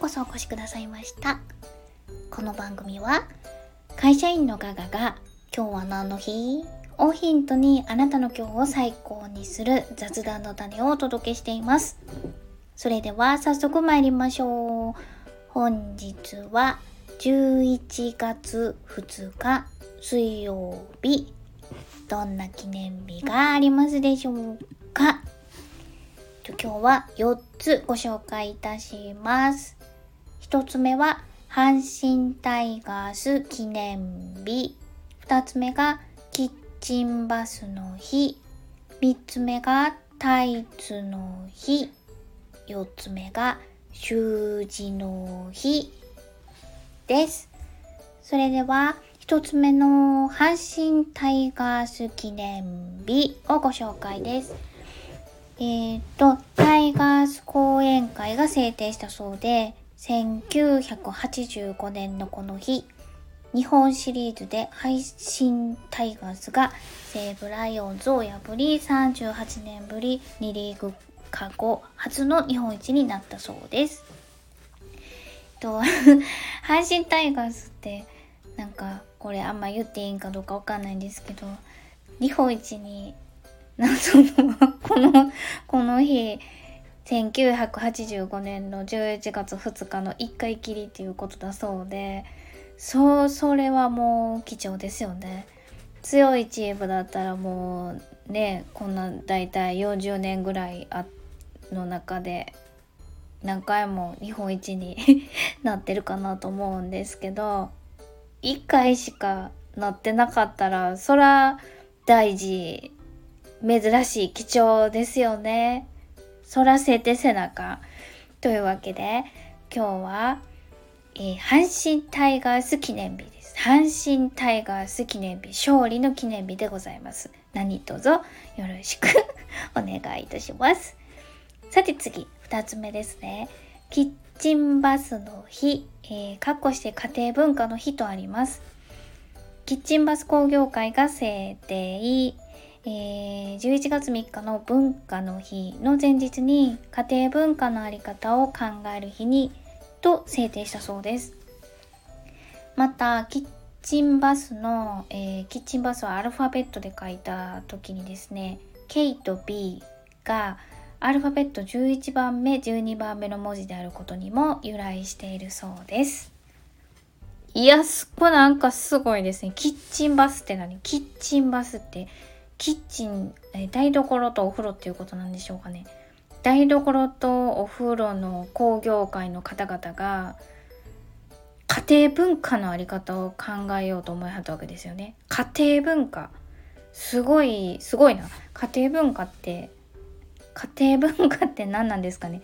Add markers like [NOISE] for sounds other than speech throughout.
こそお越しくださいました。この番組は会社員のガガが今日は何の日？をヒントにあなたの今日を最高にする雑談の種をお届けしています。それでは早速参りましょう。本日は11月2日水曜日。どんな記念日がありますでしょうか？今日は4つご紹介いたします。1つ目は阪神タイガース記念日。2つ目がキッチンバスの日。3つ目がタイツの日。4つ目が習字の日です。それでは1つ目の阪神タイガース記念日をご紹介です。えっ、ー、と、タイガース講演会が制定したそうで、1985年のこの日、日本シリーズで配信タイガースが西武ライオンズを破り38年ぶり2リーグ過去初の日本一になったそうです。と [LAUGHS] 阪神タイガースってなんかこれあんま言っていいんかどうかわかんないんですけど日本一になそのこのこの日1985年の11月2日の1回きりっていうことだそうでそうそれはもう貴重ですよね強いチームだったらもうねこんな大体40年ぐらいあの中で何回も日本一に [LAUGHS] なってるかなと思うんですけど1回しかなってなかったらそら大事珍しい貴重ですよね。そらせて背中。というわけで今日は、えー、阪神タイガース記念日です。阪神タイガース記念日勝利の記念日でございます。何卒よろしく [LAUGHS] お願いいたします。さて次2つ目ですね。キッチンバスの日、えー、かっこして家庭文化の日とあります。キッチンバス工業会が制定、えー、11月3日の文化の日の前日に家庭文化のあり方を考える日にと制定したそうです。また、キッチンバスの、えー、キッチンバスはアルファベットで書いた時にですね、K と B がアルファベット11番目、12番目の文字であることにも由来しているそうです。いや、そこなんかすごいですね。キッチンバスって何？キッチンバスってキッチン、え台所とお風呂っていうことなんでしょうかね。台所とお風呂の工業界の方々が家庭文化のあり方を考えようと思いはったわけですよね。家庭文化。すごい、すごいな。家庭文化って、家庭文化って何なんですかね。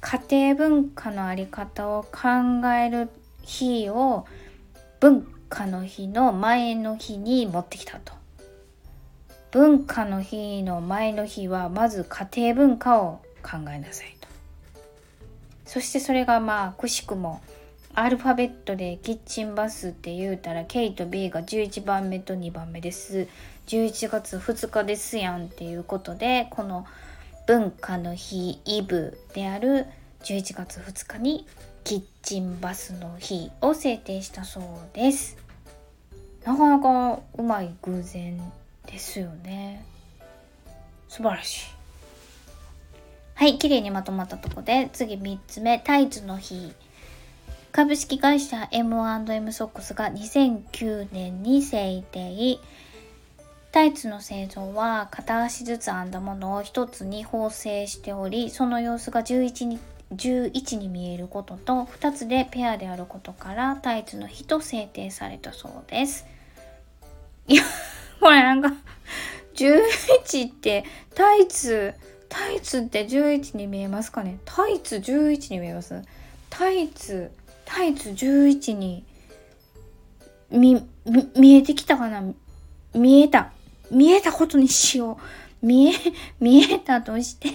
家庭文化のあり方を考える日を文化の日の前の日に持ってきたと。文化の日の前の日はまず家庭文化を考えなさいと。そしてそれがまあくしくもアルファベットでキッチンバスって言うたら K と B が11番目と2番目です。11月2日ですやんっていうことでこの文化の日イブである11月2日にキッチンバスの日を制定したそうです。なかなかうまい偶然ですよね。素晴らしい。はい綺麗にまとまったとこで次3つ目タイツの日。株式会社 M&M ソックスが2009年に制定。タイツの製造は片足ずつ編んだものを1つに縫製しておりその様子が11に11に見えることと2つでペアであることからタイツの日と制定されたそうです。いやこれなんか。11ってタイツタイツって11に見えますかね？タイツ11に見えます？タイツタイツ11に見見えてきたかな？見えた。見えたことにしよう。見え [LAUGHS] 見えたとして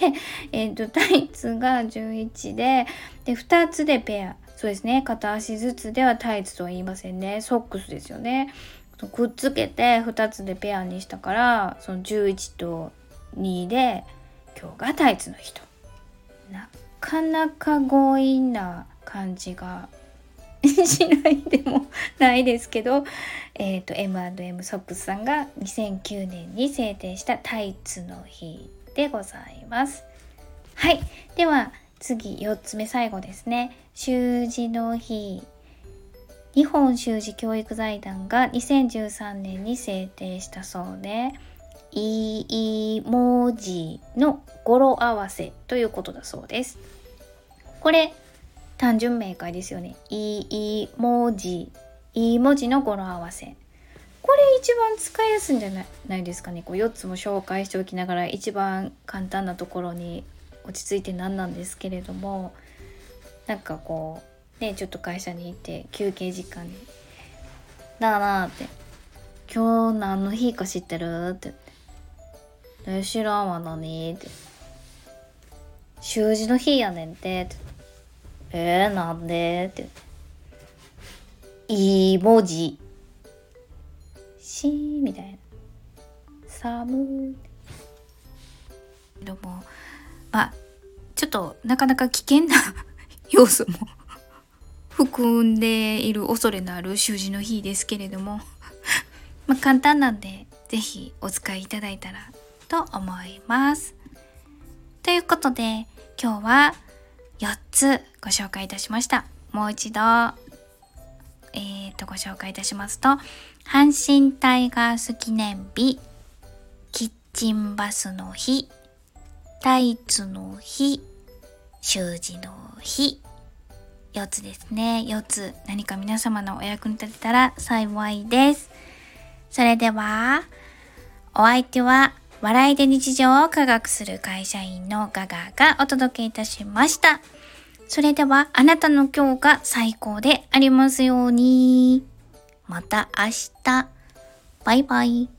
えっ、ー、とタイツが11でで2つでペア。そうですね。片足ずつではタイツとは言いませんね。ソックスですよね。くっつけて2つでペアにしたからその11と2で今日がタイツの日となかなか強引な感じがしないでもないですけど、えーと、M&M ソックスさんが2009年に制定したタイツの日でございます。はい。では次4つ目最後ですね。習字の日。日本習字教育財団が2013年に制定したそうで、いい文字の語呂合わせということだそうです。これ単純明快ですよね。いい文字、いい文字の語呂合わせ。これ一番使いやすいんじゃないですかね。こう4つも紹介しておきながら一番簡単なところに落ち着いて何なんですけれどもなんかこうねちょっと会社に行って休憩時間に「だな」って「今日何の日か知ってる?」って言って「知らんわ何?」って「習字の日やねんて」ってえー、なんでっていい文字。しみたいな。寒でも、まあ、ちょっとなかなか危険な [LAUGHS] 要素も含んでいる恐れのある習字の日ですけれども [LAUGHS] まあ簡単なんで是非お使いいただいたらと思います。ということで今日は4つご紹介いたしました。もう一度、えー、と、ご紹介いたしますと、阪神タイガース記念日、キッチンバスの日、タイツの日、習字の日、4つですね。4つ何か皆様のお役に立てたら幸いです。それでは、お相手は笑いで日常を科学する会社員のガガがお届けいたしました。それではあなたの今日が最高でありますように。また明日。バイバイ。